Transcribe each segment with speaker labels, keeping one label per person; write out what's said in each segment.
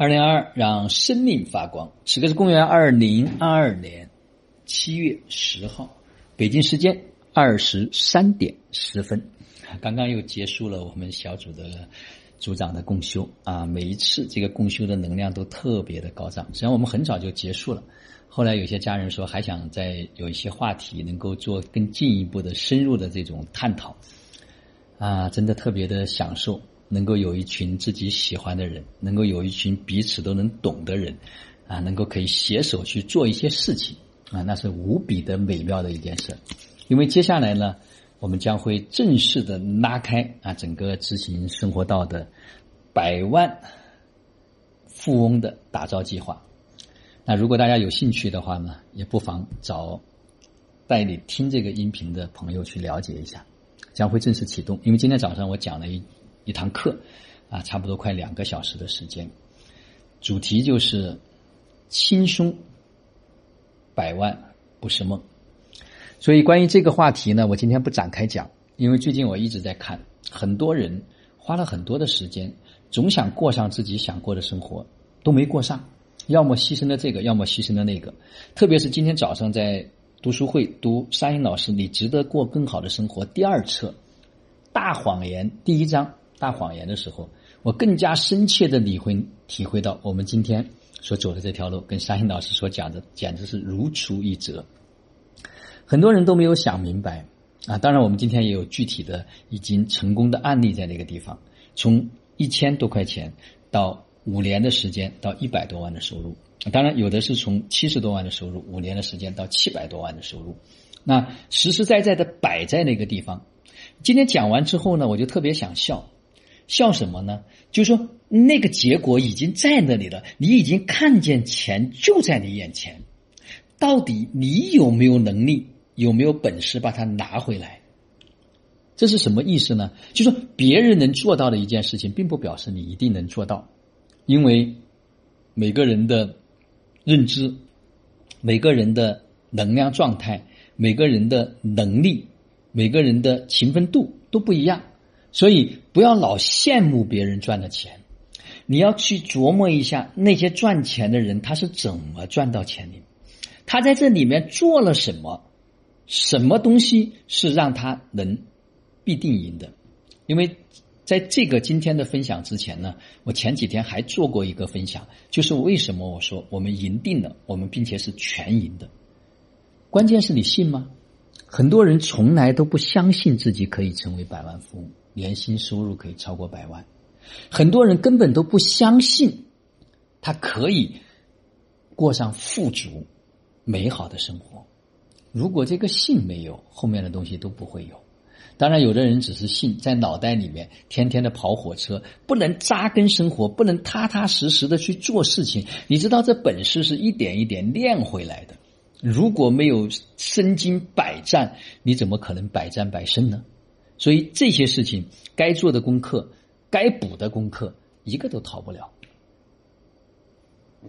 Speaker 1: 二零二二，让生命发光。此刻是公元二零二二年七月十号，北京时间二十三点十分。刚刚又结束了我们小组的组长的共修啊！每一次这个共修的能量都特别的高涨。实际上我们很早就结束了，后来有些家人说还想再有一些话题能够做更进一步的深入的这种探讨啊！真的特别的享受。能够有一群自己喜欢的人，能够有一群彼此都能懂的人，啊，能够可以携手去做一些事情，啊，那是无比的美妙的一件事。因为接下来呢，我们将会正式的拉开啊整个执行生活道的百万富翁的打造计划。那如果大家有兴趣的话呢，也不妨找带你听这个音频的朋友去了解一下，将会正式启动。因为今天早上我讲了一。一堂课，啊，差不多快两个小时的时间，主题就是轻松百万不是梦。所以关于这个话题呢，我今天不展开讲，因为最近我一直在看，很多人花了很多的时间，总想过上自己想过的生活，都没过上，要么牺牲了这个，要么牺牲了那个。特别是今天早上在读书会读沙英老师《你值得过更好的生活》第二册《大谎言》第一章。大谎言的时候，我更加深切的理会体会到，我们今天所走的这条路，跟沙欣老师所讲的简直是如出一辙。很多人都没有想明白啊！当然，我们今天也有具体的已经成功的案例在那个地方，从一千多块钱到五年的时间到一百多万的收入。当然，有的是从七十多万的收入，五年的时间到七百多万的收入。那实实在在的摆在那个地方。今天讲完之后呢，我就特别想笑。笑什么呢？就是说，那个结果已经在那里了，你已经看见钱就在你眼前，到底你有没有能力，有没有本事把它拿回来？这是什么意思呢？就说别人能做到的一件事情，并不表示你一定能做到，因为每个人的认知、每个人的能量状态、每个人的能力、每个人的勤奋度都不一样。所以不要老羡慕别人赚的钱，你要去琢磨一下那些赚钱的人他是怎么赚到钱的，他在这里面做了什么，什么东西是让他能必定赢的？因为在这个今天的分享之前呢，我前几天还做过一个分享，就是为什么我说我们赢定了，我们并且是全赢的，关键是你信吗？很多人从来都不相信自己可以成为百万富翁。年薪收入可以超过百万，很多人根本都不相信他可以过上富足、美好的生活。如果这个信没有，后面的东西都不会有。当然，有的人只是信，在脑袋里面天天的跑火车，不能扎根生活，不能踏踏实实的去做事情。你知道，这本事是一点一点练回来的。如果没有身经百战，你怎么可能百战百胜呢？所以这些事情该做的功课、该补的功课，一个都逃不了。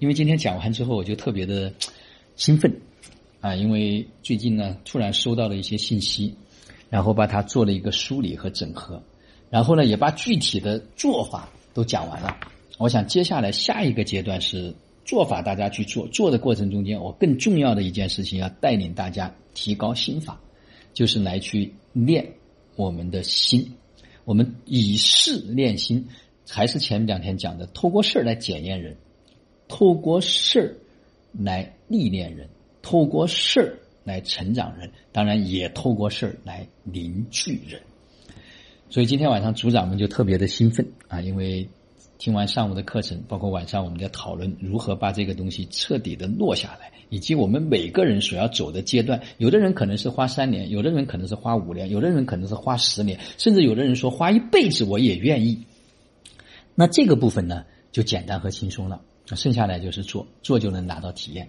Speaker 1: 因为今天讲完之后，我就特别的兴奋啊！因为最近呢，突然收到了一些信息，然后把它做了一个梳理和整合，然后呢，也把具体的做法都讲完了。我想接下来下一个阶段是做法，大家去做。做的过程中间，我更重要的一件事情要带领大家提高心法，就是来去练。我们的心，我们以事练心，还是前两天讲的，透过事儿来检验人，透过事儿来历练人，透过事儿来成长人，当然也透过事儿来凝聚人。所以今天晚上组长们就特别的兴奋啊，因为听完上午的课程，包括晚上我们在讨论如何把这个东西彻底的落下来。以及我们每个人所要走的阶段，有的人可能是花三年，有的人可能是花五年，有的人可能是花十年，甚至有的人说花一辈子我也愿意。那这个部分呢，就简单和轻松了。那剩下来就是做，做就能拿到体验，